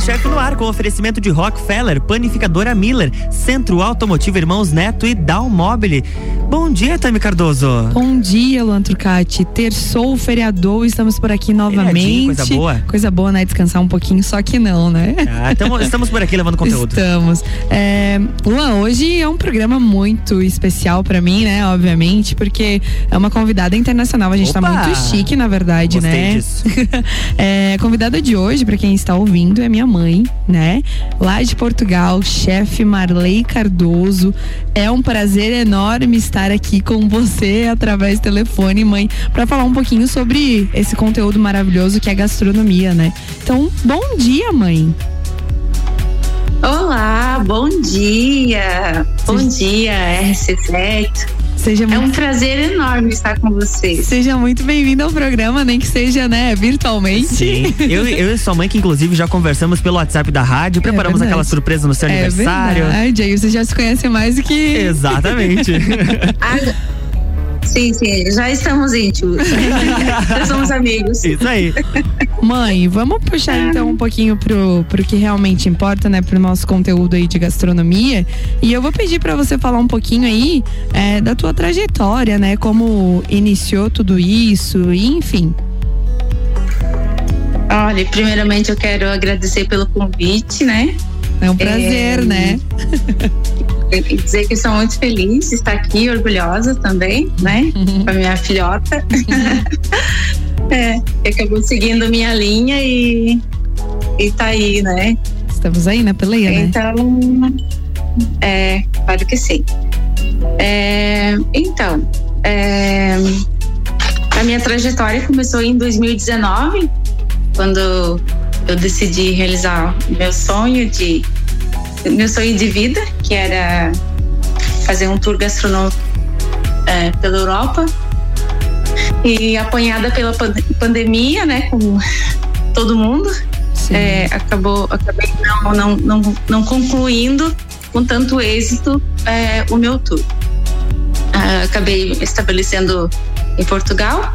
Vida Chef no ar com oferecimento de Rockefeller, Panificadora Miller, Centro Automotivo Irmãos Neto e Dalmobile. Bom dia, Tami Cardoso. Bom dia, Luan Turcati. Terçou, feriador, estamos por aqui novamente. Coisa boa. Coisa boa, né? Descansar um pouquinho, só que não, né? Ah, tamo, estamos por aqui levando conteúdo. Estamos. É, Luan, hoje é um programa muito especial para mim, né? Obviamente, porque é uma convidada internacional. A gente Opa! tá muito chique, na verdade, Gostei né? Disso. é, convidada de hoje, para quem está ouvindo, é minha mãe, né? Lá de Portugal, chefe Marley Cardoso. É um prazer enorme estar aqui com você através do telefone, mãe, para falar um pouquinho sobre esse conteúdo maravilhoso que é gastronomia, né? Então, bom dia, mãe. Olá, bom dia. Bom dia, RC7. Seja muito... É um prazer enorme estar com vocês. Seja muito bem-vindo ao programa, nem que seja, né, virtualmente. Sim. eu, eu e sua mãe, que inclusive já conversamos pelo WhatsApp da rádio, é preparamos é aquela surpresa no seu é aniversário. Verdade. Aí você já se conhece mais do que. Exatamente. Sim, sim, já estamos íntimos. já somos amigos. Isso aí. Mãe, vamos puxar então um pouquinho pro, pro que realmente importa, né? Pro nosso conteúdo aí de gastronomia. E eu vou pedir para você falar um pouquinho aí é, da tua trajetória, né? Como iniciou tudo isso, e, enfim. Olha, primeiramente eu quero agradecer pelo convite, né? É um prazer, é... né? dizer que estou muito feliz de estar aqui, orgulhosa também, né? Uhum. Com a minha filhota. é, que acabou seguindo minha linha e, e tá aí, né? Estamos aí na peleia, né? Então, é, claro que sim. É, então, é, a minha trajetória começou em 2019, quando eu decidi realizar meu sonho de meu sonho de vida, que era fazer um tour gastronômico é, pela Europa. E apanhada pela pandemia, né, como todo mundo, é, acabou, acabei não, não, não, não concluindo com tanto êxito é, o meu tour. Ah, acabei estabelecendo em Portugal.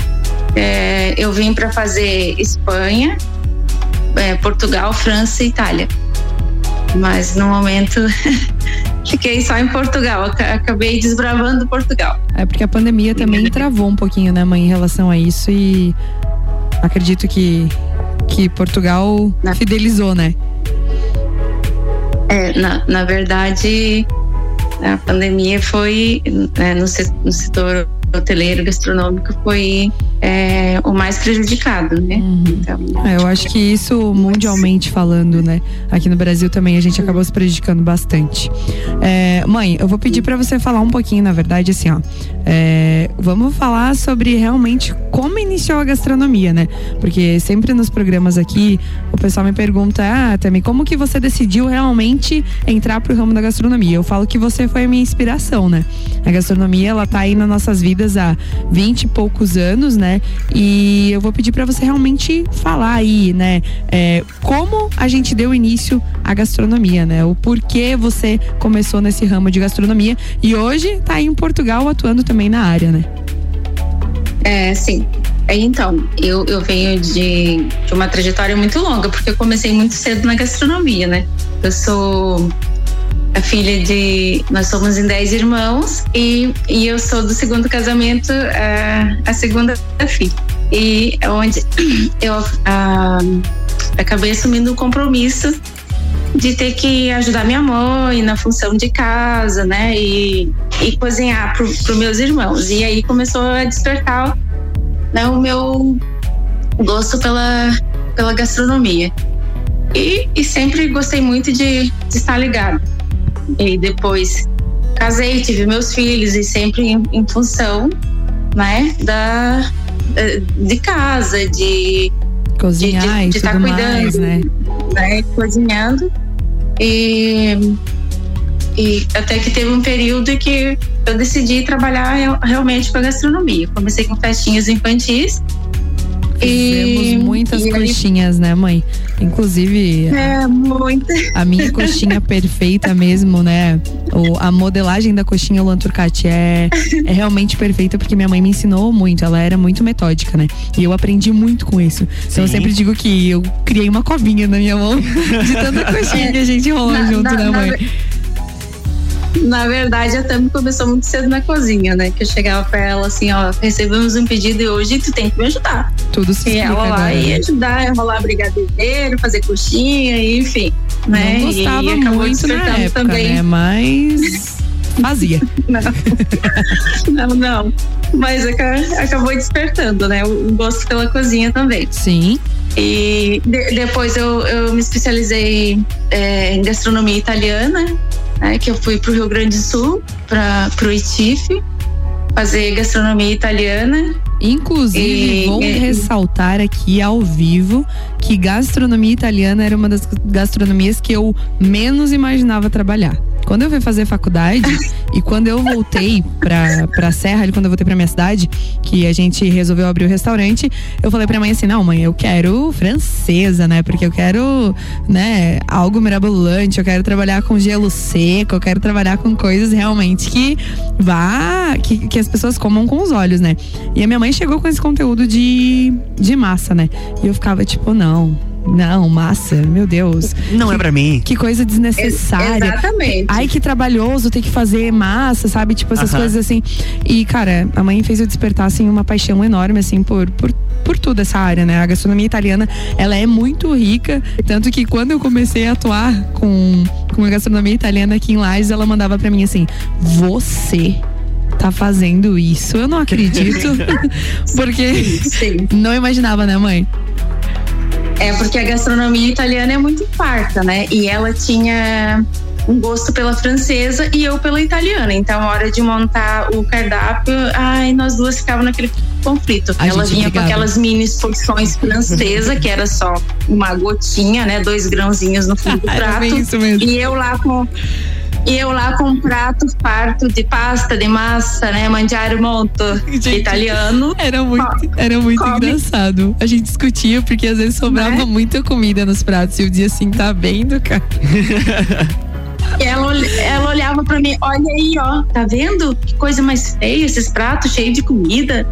É, eu vim para fazer Espanha, é, Portugal, França e Itália mas no momento fiquei só em Portugal, acabei desbravando Portugal. É porque a pandemia também travou um pouquinho, né, mãe, em relação a isso e acredito que que Portugal na... fidelizou, né? É, na, na verdade, a pandemia foi né, no, no setor hoteleiro, gastronômico foi é, o mais prejudicado, né? Uhum. Então, é, eu acho que isso mundialmente falando, né? Aqui no Brasil também a gente acabou se prejudicando bastante. É, mãe, eu vou pedir para você falar um pouquinho, na verdade, assim, ó. É, vamos falar sobre realmente como iniciou a gastronomia, né? Porque sempre nos programas aqui o pessoal me pergunta, ah, também como que você decidiu realmente entrar pro ramo da gastronomia? Eu falo que você foi a minha inspiração, né? A gastronomia ela tá aí nas nossas vidas há 20 e poucos anos, né? E eu vou pedir para você realmente falar aí, né? É, como a gente deu início à gastronomia, né? O porquê você começou nesse ramo de gastronomia e hoje tá aí em Portugal atuando também na área, né? É, sim. Então, eu, eu venho de, de uma trajetória muito longa, porque eu comecei muito cedo na gastronomia, né? Eu sou a filha de. Nós somos em dez irmãos e, e eu sou do segundo casamento, a, a segunda filha. E é onde eu a, acabei assumindo o compromisso de ter que ajudar minha mãe na função de casa, né? E, e cozinhar para os meus irmãos. E aí começou a despertar né, o meu gosto pela, pela gastronomia. E, e sempre gostei muito de, de estar ligado e depois casei, tive meus filhos e sempre em, em função, né, da eh, de casa, de cozinhar de, estar tá cuidando, mais, né? né, cozinhando e e até que teve um período que eu decidi trabalhar realmente com a gastronomia. Comecei com festinhas infantis Fizemos e muitas e coxinhas, aí... né, mãe? Inclusive. É, muito. A minha coxinha perfeita mesmo, né? O, a modelagem da coxinha Luan Turcati é, é realmente perfeita porque minha mãe me ensinou muito. Ela era muito metódica, né? E eu aprendi muito com isso. Sim. Então eu sempre digo que eu criei uma covinha na minha mão de tanta coxinha que a gente rola na, junto, na, né, mãe? Na na verdade, a Tami começou muito cedo na cozinha, né? Que eu chegava pra ela assim, ó, recebemos um pedido e hoje tu tem que me ajudar. Tudo se E ela lá ia ajudar, rolar brigadeiro, fazer coxinha, enfim. Né? Não gostava e acabou muito na época, também. né? Mas fazia. não. não, não. Mas acabou despertando, né? O gosto pela cozinha também. Sim. E de, depois eu, eu me especializei é, em gastronomia italiana né, que eu fui para o Rio Grande do Sul, para o ITIF, fazer gastronomia italiana. Inclusive, e, vou e, ressaltar aqui ao vivo que gastronomia italiana era uma das gastronomias que eu menos imaginava trabalhar. Quando eu fui fazer faculdade e quando eu voltei pra, pra Serra, quando eu voltei pra minha cidade, que a gente resolveu abrir o restaurante, eu falei pra mãe assim: não, mãe, eu quero francesa, né? Porque eu quero, né, algo mirabolante, eu quero trabalhar com gelo seco, eu quero trabalhar com coisas realmente que vá, que, que as pessoas comam com os olhos, né? E a minha mãe chegou com esse conteúdo de, de massa, né? E eu ficava tipo, não não, massa, meu Deus. Não que, é para mim. Que coisa desnecessária. Exatamente. Ai, que trabalhoso ter que fazer massa, sabe? Tipo, essas uh -huh. coisas assim. E, cara, a mãe fez eu despertar, assim, uma paixão enorme, assim, por, por, por tudo essa área, né? A gastronomia italiana, ela é muito rica. Tanto que quando eu comecei a atuar com, com a gastronomia italiana aqui em Lages, ela mandava para mim assim: você tá fazendo isso. Eu não acredito. porque sim, sim. não imaginava, né, mãe? É porque a gastronomia italiana é muito farta, né? E ela tinha um gosto pela francesa e eu pela italiana. Então, a hora de montar o cardápio, ai, nós duas ficávamos naquele conflito. Ela vinha com aquelas mini porções francesa, que era só uma gotinha, né? Dois grãozinhos no fundo do prato. E eu lá com e eu lá com um prato farto de pasta, de massa, né? Mangiare molto Gente, italiano. Era muito, era muito engraçado. A gente discutia porque às vezes sobrava né? muita comida nos pratos. E eu dizia assim, tá vendo, cara? Ela, ela olhava para mim, olha aí, ó, tá vendo? Que coisa mais feia, esses pratos cheios de comida.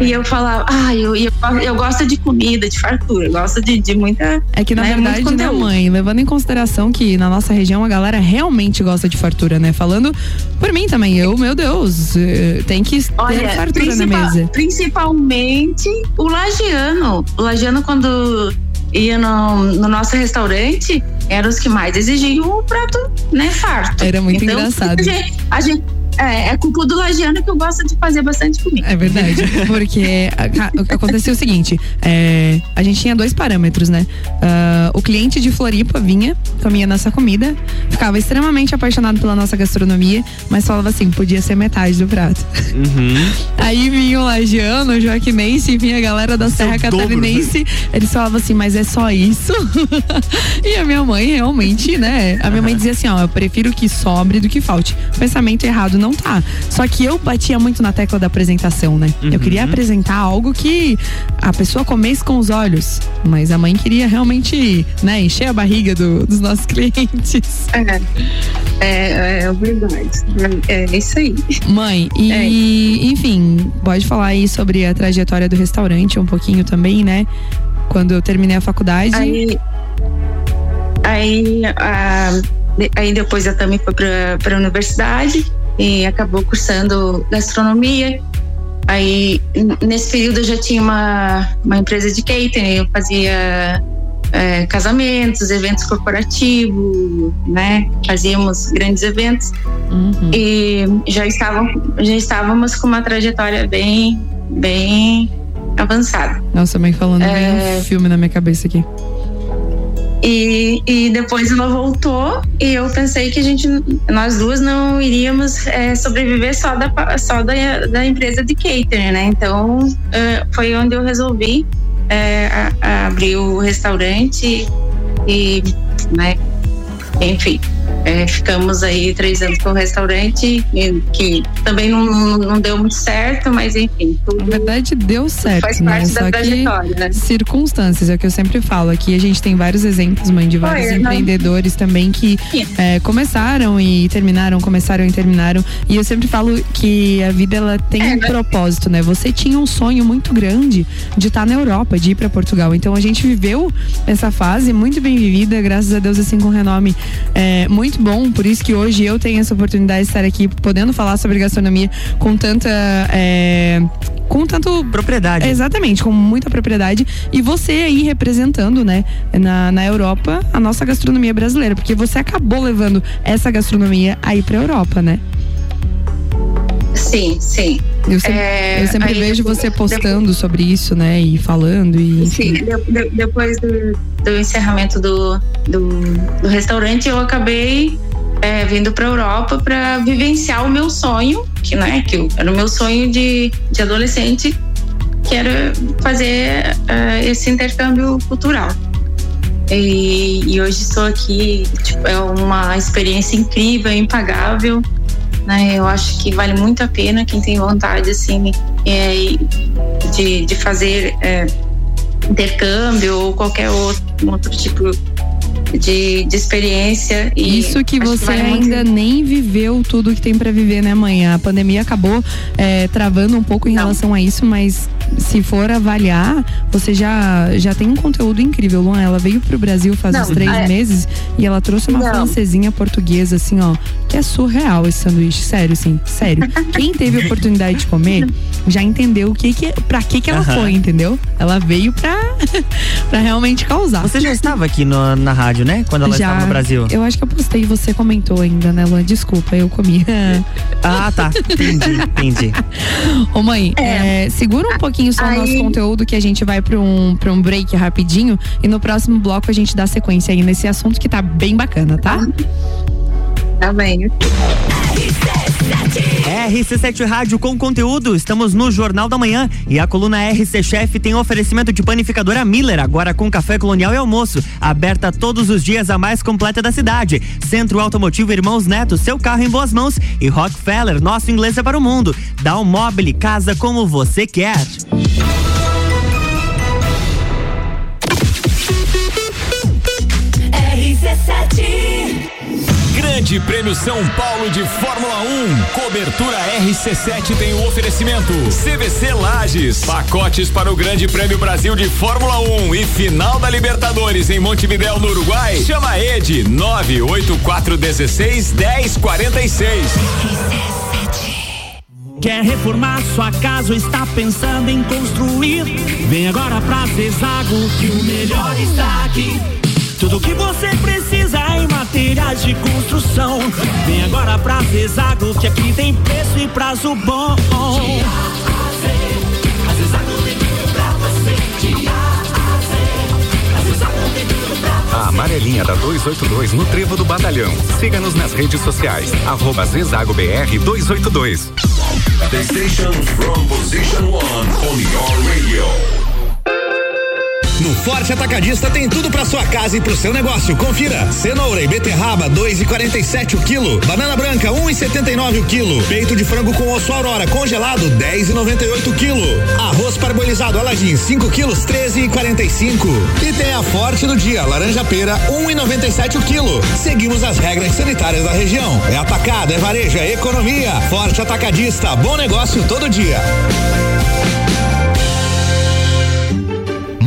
E eu falava, ah, eu, eu, eu gosto de comida, de fartura, eu gosto de, de muita. É que na né, verdade, né, mãe, levando em consideração que na nossa região a galera realmente gosta de fartura, né? Falando por mim também, eu, meu Deus, eh, tem que olha, ter fartura na mesa. Principalmente o lagiano. O lagiano, quando ia no, no nosso restaurante, eram os que mais exigiam o prato, né, farto. Era muito então, engraçado. A gente, a gente é, é culpa do Lagiano que eu gosto de fazer bastante comida. É verdade. Porque aconteceu o seguinte: é, a gente tinha dois parâmetros, né? O cliente de Floripa vinha, comia nossa comida, ficava extremamente apaixonado pela nossa gastronomia, mas falava assim: podia ser metade do prato. Uhum. Aí vinha o Lagiano, o Joaquinense, vinha a galera da Serra Catarinense. Eles falavam assim: mas é só isso? e a minha mãe realmente, né? A minha mãe dizia assim: ó, eu prefiro que sobre do que falte. Pensamento errado não tá. Só que eu batia muito na tecla da apresentação, né? Uhum. Eu queria apresentar algo que a pessoa comesse com os olhos. Mas a mãe queria realmente, né, encher a barriga do, dos nossos clientes. É, é, é verdade. É, é isso aí. Mãe, e é. enfim, pode falar aí sobre a trajetória do restaurante um pouquinho também, né? Quando eu terminei a faculdade. Aí, aí, a, aí depois eu também fui para a universidade e acabou cursando gastronomia. Aí, nesse período, eu já tinha uma, uma empresa de catering, eu fazia é, casamentos, eventos corporativos, né? Fazíamos grandes eventos uhum. e já estavam, já estávamos com uma trajetória bem, bem avançada. Nossa, mãe falando é... um filme na minha cabeça aqui. E, e depois ela voltou e eu pensei que a gente, nós duas não iríamos é, sobreviver só da, só da, da empresa de catering, né? Então é, foi onde eu resolvi é, abrir o restaurante e, né? Enfim. É, ficamos aí três anos com o restaurante, que também não, não, deu muito certo, mas enfim. Na verdade, deu certo. Faz né? parte da trajetória, né? Circunstâncias, é o que eu sempre falo. Aqui a gente tem vários exemplos, mãe, de vários Foi, empreendedores não... também que é, começaram e terminaram, começaram e terminaram. E eu sempre falo que a vida ela tem é, um propósito, né? Você tinha um sonho muito grande de estar na Europa, de ir para Portugal. Então a gente viveu essa fase muito bem vivida, graças a Deus, assim, com renome é, muito muito bom, por isso que hoje eu tenho essa oportunidade de estar aqui podendo falar sobre gastronomia com tanta. É, com tanto. Propriedade. Exatamente, com muita propriedade. E você aí representando, né, na, na Europa, a nossa gastronomia brasileira. Porque você acabou levando essa gastronomia aí pra Europa, né? Sim, sim. Eu sempre, é, eu sempre vejo você postando depois, sobre isso, né? E falando. E, sim, de, depois do, do encerramento do, do, do, restaurante, eu acabei é, vindo para a Europa para vivenciar o meu sonho, que, né, que era o meu sonho de, de adolescente, que era fazer uh, esse intercâmbio cultural. E, e, hoje estou aqui, tipo, é uma experiência incrível, impagável. Né? Eu acho que vale muito a pena quem tem vontade assim é, de, de fazer é, intercâmbio ou qualquer outro, outro tipo de, de experiência. Isso que você que ainda muito... nem viveu tudo que tem para viver, né, mãe? A pandemia acabou é, travando um pouco em Não. relação a isso, mas se for avaliar, você já, já tem um conteúdo incrível, Luan. Ela veio pro Brasil faz não, uns três é... meses e ela trouxe uma não. francesinha portuguesa, assim, ó, que é surreal esse sanduíche. Sério, assim, sério. Quem teve a oportunidade de comer já entendeu o que que, pra que que ela foi, entendeu? Ela veio pra, pra realmente causar. Você já estava aqui no, na rádio, né? Quando ela já, estava no Brasil. Eu acho que eu postei e você comentou ainda, né, Luan? Desculpa, eu comi. ah, tá. Entendi, entendi. Ô mãe, é. É, segura um pouquinho só o nosso conteúdo que a gente vai para um, pra um break rapidinho e no próximo bloco a gente dá sequência aí nesse assunto que tá bem bacana, tá? Tá bem. RC7 Rádio com conteúdo, estamos no Jornal da Manhã e a coluna RC Chef tem oferecimento de panificadora Miller, agora com café colonial e almoço, aberta todos os dias a mais completa da cidade. Centro Automotivo Irmãos Neto, seu carro em boas mãos e Rockefeller, nosso inglês é para o mundo. Dá um mobile, casa como você quer. RC7 Grande Prêmio São Paulo de Fórmula 1. Cobertura RC7 tem o oferecimento. CVC Lages. Pacotes para o Grande Prêmio Brasil de Fórmula 1 e final da Libertadores em Montevidéu, no Uruguai. Chama Ed 98416 1046. Quer reformar sua casa ou está pensando em construir? Vem agora pra Zezago que o melhor está aqui. Tudo que você precisa materiais de construção. Vem agora pra Zezago, que aqui tem preço e prazo bom. De A a Z, a Zezago tem tudo pra você. De A a Z, a Zezago tem tudo pra você. A amarelinha da 282 no Trevo do Batalhão. Siga-nos nas redes sociais. Arroba Zezago BR 282. The station from position one on your radio. No Forte Atacadista tem tudo para sua casa e pro seu negócio. Confira: cenoura e beterraba 2,47 o quilo, banana branca 1,79 o quilo, peito de frango com osso aurora congelado 10,98 o quilo, arroz parbolizado Aladim 5 quilos 13,45 e tem a Forte do dia laranja pera 1,97 o quilo. Seguimos as regras sanitárias da região. É atacado, é varejo, é economia. Forte Atacadista, bom negócio todo dia.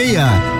Vamos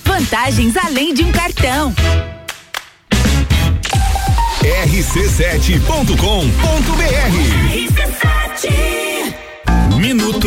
Vantagens além de um cartão. rc7.com.br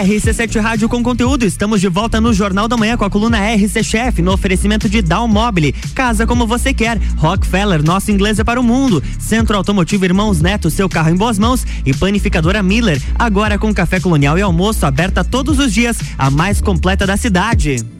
RC7 Rádio com conteúdo. Estamos de volta no Jornal da Manhã com a coluna RC Chef no oferecimento de Down Mobile. Casa como você quer. Rockefeller, nosso inglês é para o mundo. Centro Automotivo Irmãos Neto, seu carro em boas mãos. E Panificadora Miller, agora com café colonial e almoço aberta todos os dias, a mais completa da cidade.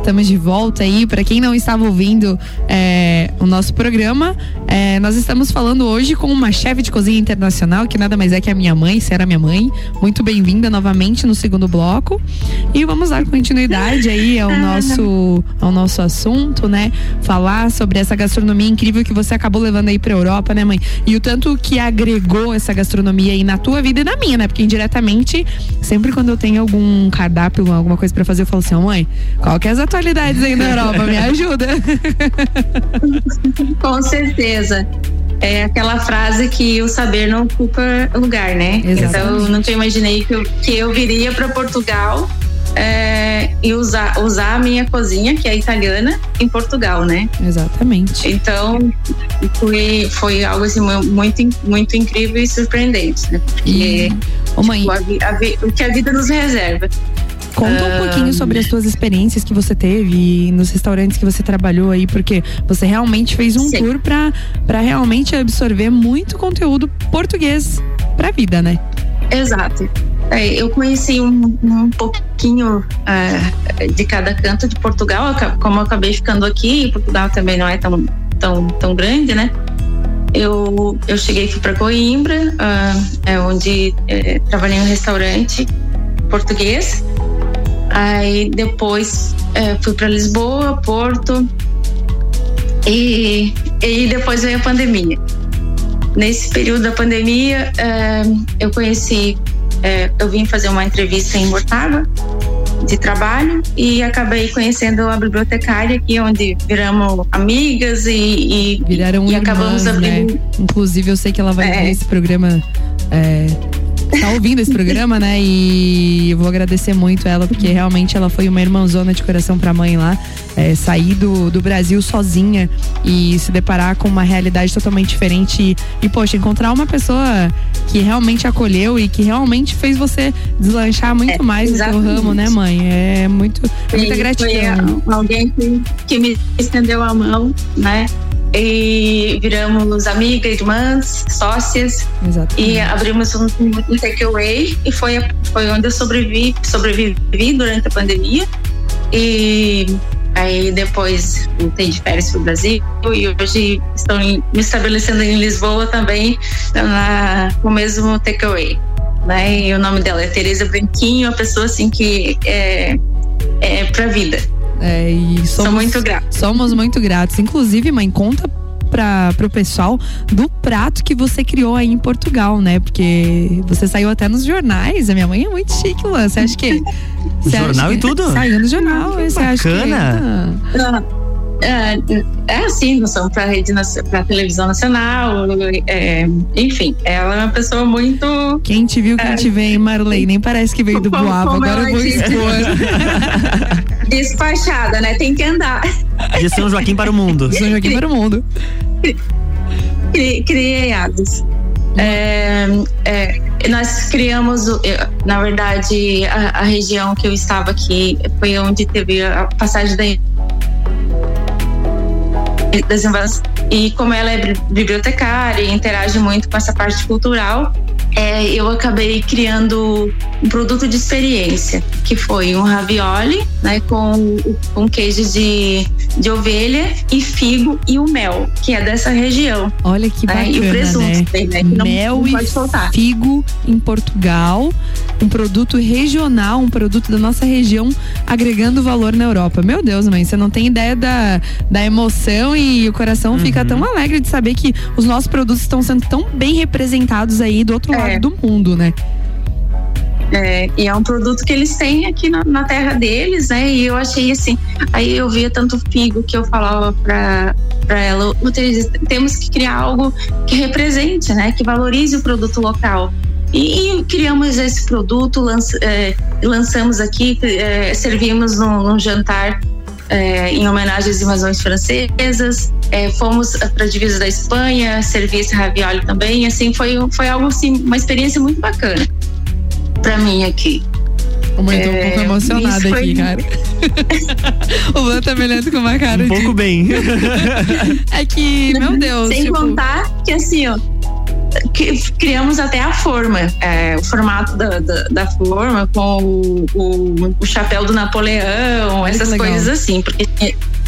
Estamos de volta aí. Para quem não estava ouvindo é, o nosso programa, é, nós estamos falando hoje com uma chefe de cozinha internacional, que nada mais é que a minha mãe, será minha mãe. Muito bem-vinda novamente no segundo bloco. E vamos dar continuidade aí ao nosso, ao nosso assunto, né? Falar sobre essa gastronomia incrível que você acabou levando aí pra Europa, né, mãe? E o tanto que agregou essa gastronomia aí na tua vida e na minha, né? Porque indiretamente, sempre quando eu tenho algum cardápio, alguma coisa para fazer, eu falo assim, oh, mãe, qual que é as atualidades aí na Europa? Me ajuda. Com certeza. É aquela frase que o saber não ocupa lugar, né? Exatamente. Então eu nunca imaginei que eu, que eu viria para Portugal é, e usar, usar a minha cozinha, que é italiana, em Portugal, né? Exatamente. Então foi, foi algo assim muito, muito incrível e surpreendente, né? Porque E, mãe, tipo, a vi- a vi- o que a vida nos reserva. Conta um pouquinho sobre as suas experiências que você teve nos restaurantes que você trabalhou aí, porque você realmente fez um Sim. tour pra realmente absorver muito conteúdo português pra vida, né? Exato. É, eu conheci um, um pouquinho é, de cada canto de Portugal, como eu acabei ficando aqui, Portugal também não é tão, tão, tão grande, né? Eu, eu cheguei fui para Coimbra, ah, é onde é, trabalhei em um restaurante português. Aí depois é, fui para Lisboa, Porto, e, e depois veio a pandemia. Nesse período da pandemia, eh, eu conheci, eh, eu vim fazer uma entrevista em Mortágua de trabalho e acabei conhecendo a bibliotecária aqui, onde viramos amigas e, e, Viraram e irmãs, acabamos né? abrindo. Inclusive, eu sei que ela vai É. ver esse programa é, tá ouvindo esse programa, né? E eu vou agradecer muito ela, porque realmente ela foi uma irmãzona de coração pra mãe lá. É, sair do, do Brasil sozinha e se deparar com uma realidade totalmente diferente. E, e, poxa, encontrar uma pessoa que realmente acolheu e que realmente fez você deslanchar muito É, mais no seu exatamente. ramo, né, mãe? É muito, é muita gratidão. Foi alguém que, que me estendeu a mão, né? E viramos amigas, irmãs, sócias. Exatamente. E abrimos um, um takeaway e foi, foi onde eu sobrevivi, sobrevivi durante a pandemia. E aí depois voltei de férias para o Brasil e hoje estou me estabelecendo em Lisboa também na, com o mesmo takeaway. Né? E o nome dela é Tereza Branquinho, uma pessoa assim que é, é pra vida. É, e somos, Sou muito grata. Somos muito gratos. Inclusive, mãe, conta para o pessoal do prato que você criou aí em Portugal, né? Porque você saiu até nos jornais. A minha mãe é muito chique, Luan. Você acha que. você acha Jornal que- e tudo? Saiu no jornal. Você acha que. bacana. É, é assim, não são para rede para televisão nacional, é, enfim, ela é uma pessoa muito Quem te viu, quem te vê, hein, Marley? Nem parece que veio do como Agora eu vou expor. despachada, né? Tem que andar. De São Joaquim para o mundo. São Joaquim para o mundo. Cri- Criei aves. É, é, nós criamos, na verdade, a, a região que eu estava aqui foi onde teve a passagem da das invasões. E como ela é bi- bibliotecária e interage muito com essa parte cultural, é, eu acabei criando um produto de experiência, que foi um ravioli, né, com, com queijo de, de ovelha e figo e o mel, que é dessa região. Olha que né, bacana, E o presunto né? também, né, que não, Mel não e pode faltar. figo em Portugal, um produto regional, um produto da nossa região, agregando valor na Europa. Meu Deus, mãe, você não tem ideia da, da emoção e o coração fica tão alegre de saber que os nossos produtos estão sendo tão bem representados aí do outro lado do mundo, né? É, e é um produto que eles têm aqui na, na terra deles, né? E eu achei assim. Aí eu via tanto figo que eu falava pra, pra ela: "Ô, Teresa, temos que criar algo que represente, né? Que valorize o produto local. E, e criamos esse produto, lanç- é, lançamos aqui, é, servimos num, num jantar é, em homenagem às invasões francesas. É, fomos para a divisa da Espanha, servi esse ravioli também. Assim, foi, foi algo assim, uma experiência muito bacana para mim aqui. Mãe, tô um É, pouco emocionada foi- aqui, cara. o Luan tá me olhando com uma cara Um de. pouco bem. É que, meu Deus. Sem tipo, contar que assim, ó, criamos até a forma, é, o formato da, da, da forma com o, o, o chapéu do Napoleão, essas coisas assim, porque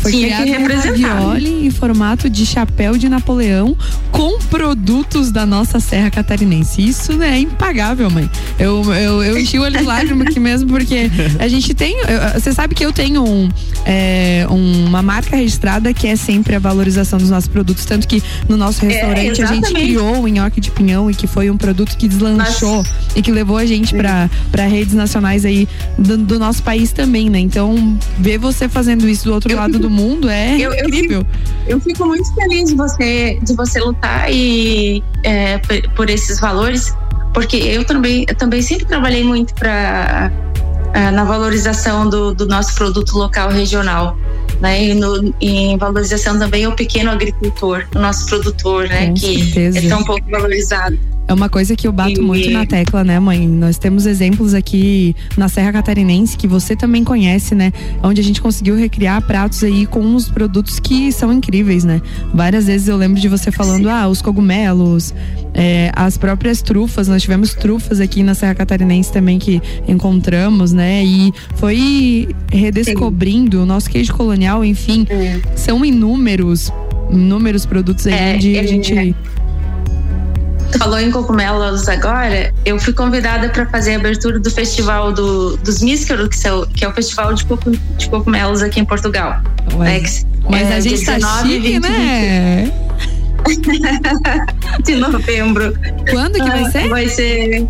Foi tinha que criado um representar. ravioli em formato de chapéu de Napoleão com produtos da nossa Serra Catarinense. Isso né, é impagável, mãe. Eu, eu, eu enchi o olho de lágrima aqui mesmo, porque a gente tem. Você sabe que eu tenho um, é, uma marca registrada que é sempre a valorização dos nossos produtos. Tanto que no nosso restaurante a gente criou o nhoque de pinhão e que foi um produto que deslanchou e que levou a gente para redes nacionais aí do, do nosso país também, né? Então, ver você fazendo isso do outro Eu lado do mundo é Eu- eu incrível. Eu fico muito feliz de você, de você lutar e, é, por, por esses valores, porque eu também, eu também sempre trabalhei muito para na valorização do, do nosso produto local regional. Né, e, no, em valorização também ao pequeno agricultor, o nosso produtor, né, Com que certeza. é tão pouco valorizado. É uma coisa que eu bato E- muito na tecla, né, mãe? Nós temos exemplos aqui na Serra Catarinense que você também conhece, né? Onde a gente conseguiu recriar pratos aí com os produtos que são incríveis, né? Várias vezes eu lembro de você falando, ah, os cogumelos, é, as próprias trufas. Nós tivemos trufas aqui na Serra Catarinense também que encontramos, né? E foi redescobrindo o nosso queijo colonial, enfim. São inúmeros, inúmeros produtos aí É, onde é, a gente. Tu falou em cogumelos agora, eu fui convidada para fazer a abertura do festival do, dos Míscaros, que, são- que é o festival de, coco- de cogumelos aqui em Portugal. Mas, É, mas é, a gente dia tá 19, chique, 20, né? de novembro. Quando que vai Ah, ser? Vai ser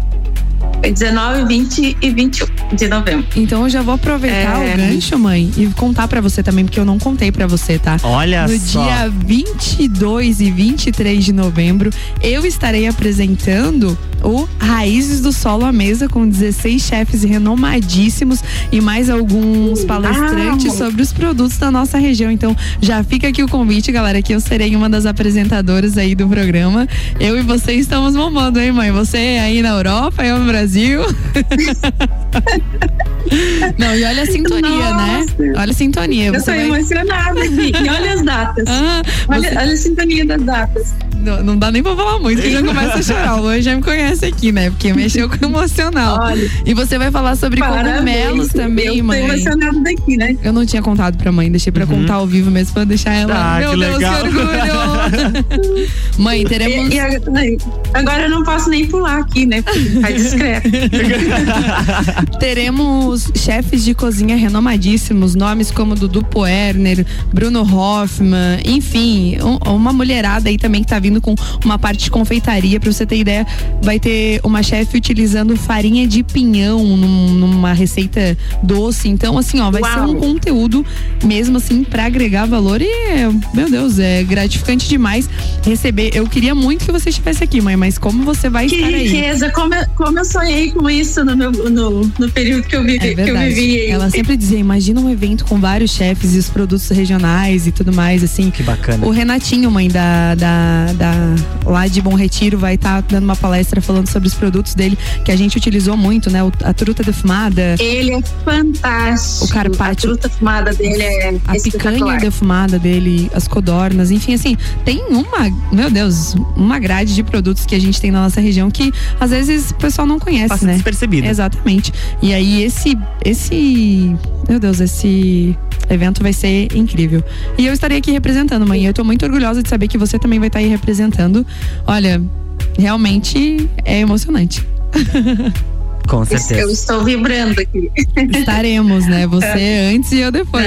19, 20 e 21. De novembro. Então eu já vou aproveitar É. o gancho, mãe, e contar pra você também, porque eu não contei pra você, tá? Olha no só. dia 22 e 23 de novembro, eu estarei apresentando o Raízes do Solo à Mesa com 16 chefes renomadíssimos e mais alguns palestrantes Uau. sobre os produtos da nossa região. Então, já fica aqui o convite, galera, que eu serei uma das apresentadoras aí do programa. Eu e você estamos bombando, hein, mãe? Você aí na Europa, eu no Brasil. Não, e olha a sintonia, né? Olha a sintonia. Eu tô vai... emocionada aqui. E olha as datas. Ah, olha, você- olha a sintonia das datas. Não, não dá nem pra falar muito, que já começa a chorar. O Luan já me conhece aqui, né? Porque mexeu com o emocional. Olha. e você vai falar sobre Parabéns. cogumelos também, eu tô mãe. emocionada daqui, né? Eu não tinha contado pra mãe, deixei pra contar ao vivo mesmo, pra deixar ela. Ah, Meu que Deus, legal. que orgulho! mãe, teremos. E, e ag- agora eu não posso nem pular aqui, né? Porque Tá discreto. Teremos chefes de cozinha renomadíssimos, nomes como Dudu Poerner, Bruno Hoffman, enfim, um- uma mulherada aí também que tá vindo com uma parte de confeitaria, pra você ter ideia, vai ter uma chefe utilizando farinha de pinhão num- numa receita doce, então assim, ó, vai ser Uau. um conteúdo mesmo assim pra agregar valor e, meu Deus, é gratificante demais receber. Eu queria muito que você estivesse aqui, mãe, mas como você vai Que estar aí? riqueza, como eu, como eu sonhei com isso no, meu, no, no período que eu vivi. É que eu vivi. Ela sempre dizia, imagina um evento com vários chefes e os produtos regionais e tudo mais, assim. Que bacana. O Renatinho, mãe da, da, da- lá de Bom Retiro, vai estar dando uma palestra falando sobre os produtos dele, que a gente utilizou muito, né? O- a truta defumada, Ele é fantástico. O carpaccio. A truta fumada dele é a picanha defumada dele, as codornas, enfim, assim, tem uma, meu Deus, uma grade de produtos que a gente tem na nossa região que às vezes o pessoal não conhece, Passa né? despercebido. Exatamente. E aí esse esse, meu Deus, esse evento vai ser incrível. E eu estarei aqui representando, mãe. Eu tô muito orgulhosa de saber que você também vai estar aí representando. Olha, realmente é emocionante. Com Eu certeza. estou vibrando aqui. Estaremos, né? Você antes e eu depois.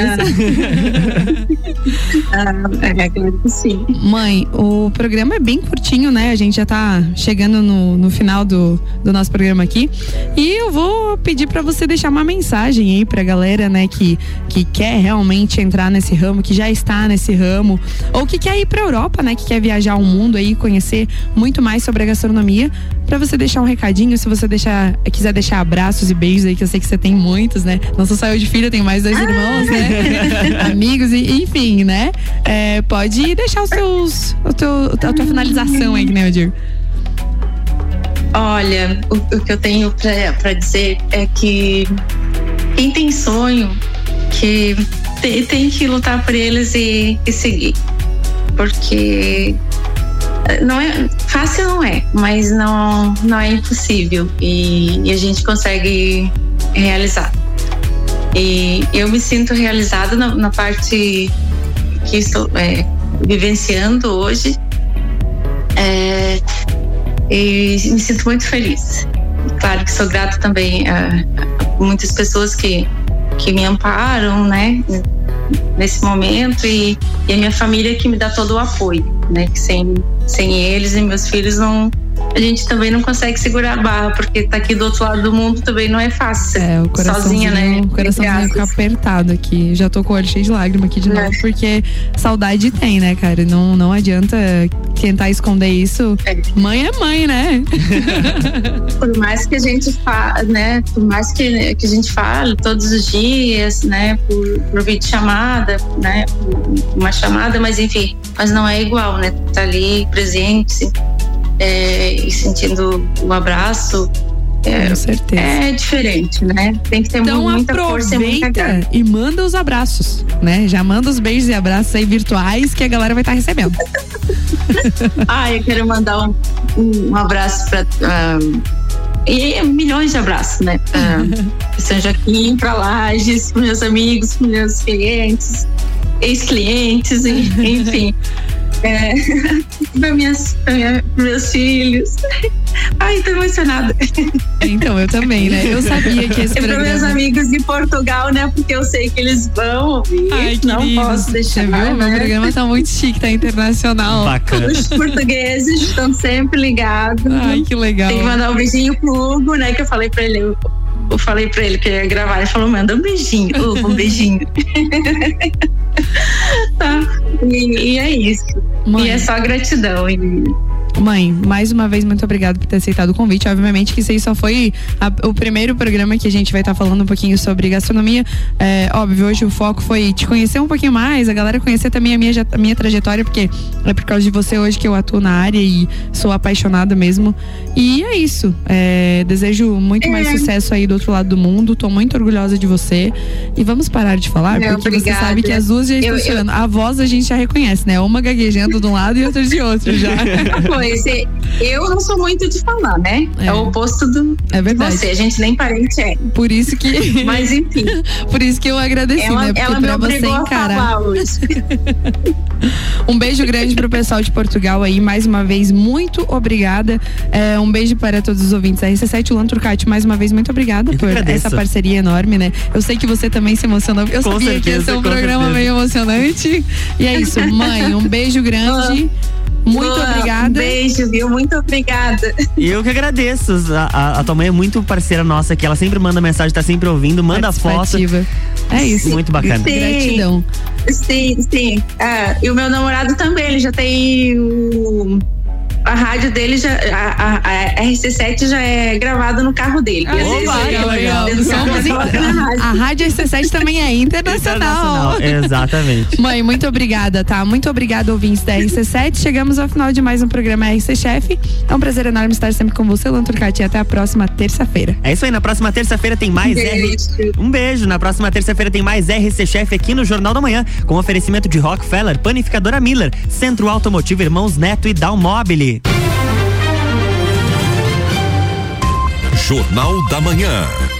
Ah, é, claro que sim. Mãe, o programa é bem curtinho, né? A gente já tá chegando no, no final do, do nosso programa aqui. E eu vou pedir pra você deixar uma mensagem aí pra galera, né, que, que quer realmente entrar nesse ramo, que já está nesse ramo, ou que quer ir pra Europa, né, que quer viajar o mundo aí, conhecer muito mais sobre a gastronomia. Pra você deixar um recadinho, se você deixar, quiser deixar abraços e beijos aí, que eu sei que você tem muitos, né? Não só saiu de filha, tem mais dois irmãos, né? Amigos, e, enfim, né? É, pode deixar os seus, o teu, a tua finalização aí, que nem eu digo. Olha, o, o que eu tenho pra, pra dizer é que quem tem sonho, que te- tem que lutar por eles e, e seguir. Porque não é fácil não é, mas não não é impossível e, e a gente consegue realizar. E eu me sinto realizada na, na parte que estou é, vivenciando hoje. É, e me sinto muito feliz. Claro que sou grata também a, a muitas pessoas que, que me amparam, né, nesse momento e, e a minha família que me dá todo o apoio, né, que sem, sem eles meus filhos não a gente também não consegue segurar a barra porque tá aqui do outro lado do mundo também não é fácil. É, o sozinha, né? o coraçãozinho fica apertado aqui. Já tô com o olho cheio de lágrima aqui de É. novo, porque saudade tem, né, cara? Não, não adianta tentar esconder isso. Mãe é mãe, né? por mais que a gente fale, né? Por mais que, que a gente fale todos os dias, né? Por, por vídeo chamada, né? Por uma chamada, mas enfim, mas não é igual, né? Tá ali presente é, e sentindo o abraço. É, Com certeza. é diferente, né? Tem que ter Então muita força e muita aproveita garra. e manda os abraços, né? Já manda os beijos e abraços aí virtuais que a galera vai estar recebendo. Ah, eu quero mandar um, um, um abraço para e milhões de abraços, né? Pra São Joaquim, para Lages, para meus amigos, para meus clientes, ex-clientes, enfim. É, para minhas, minha- pros meus filhos. Ai, tô emocionada. Então, eu também, né? Eu sabia que esse E para meus amigos de Portugal, né? Porque eu sei que eles vão ouvir. Ai, não queridos, posso deixar. Você viu? Meu né? programa tá muito chique, tá internacional. Bacana. Os portugueses estão sempre ligados. Ai, que legal. Tem que mandar um beijinho pro Hugo, né? Que eu falei pra ele. eu falei pra ele que ia gravar, ele falou, manda um beijinho, um beijinho. tá. E, e, é isso. Mãe. E é só gratidão. E Mãe, mais uma vez, muito obrigada por ter aceitado o convite. Obviamente que isso aí só foi a, o primeiro programa que a gente vai estar tá falando um pouquinho sobre gastronomia. É, óbvio, hoje o foco foi te conhecer um pouquinho mais, a galera conhecer também a minha, a minha trajetória, porque é por causa de você hoje que eu atuo na área e sou apaixonada mesmo. E é isso. É, desejo muito mais é. sucesso aí do outro lado do mundo. Tô muito orgulhosa de você. E vamos parar de falar, Não, porque obrigada. você sabe que as duas já estão chorando. A voz a gente já reconhece, né? Uma gaguejando de um lado e outra de outro já. Pois, eu não sou muito de falar, né? É, é o oposto do, é verdade. de você. A gente nem parente é. Por isso que. Mas enfim. Por isso que eu agradeci, ela, né? Porque ela pra você encarar. um beijo grande pro pessoal de Portugal aí, mais uma vez, muito obrigada. É, um beijo para todos os ouvintes da RC7, o Turcati, mais uma vez, muito obrigada eu por essa parceria enorme, né? Eu sei que você também se emocionou. Eu com sabia certeza, que ia ser um programa certeza. meio emocionante. E é isso, mãe, um beijo grande. Muito Boa, obrigada. Um beijo, viu? Muito obrigada. E eu que agradeço. A, a, a, tua mãe é muito parceira nossa, que ela sempre manda mensagem, tá sempre ouvindo, manda foto. É isso. Muito bacana. Sim, Gratidão. Sim, sim. Ah, e o meu namorado também, ele já tem o a rádio dele já. A, a, a RC7 já é gravada no carro dele. Ah, opa, legal, legal. a rádio RC7 também é internacional. internacional. Exatamente. Mãe, muito obrigada, tá? Muito obrigada, ouvintes da RC7. Chegamos ao final de mais um programa RC Chef. É um prazer enorme estar sempre com você, Luan Turcati. Até a próxima terça-feira. É isso aí, na próxima terça-feira tem mais beijo. R... Um beijo. Na próxima terça-feira tem mais RC Chef aqui no Jornal da Manhã, com oferecimento de Rockefeller, Panificadora Miller, Centro Automotivo Irmãos Neto e Dalmobile. Jornal da Manhã.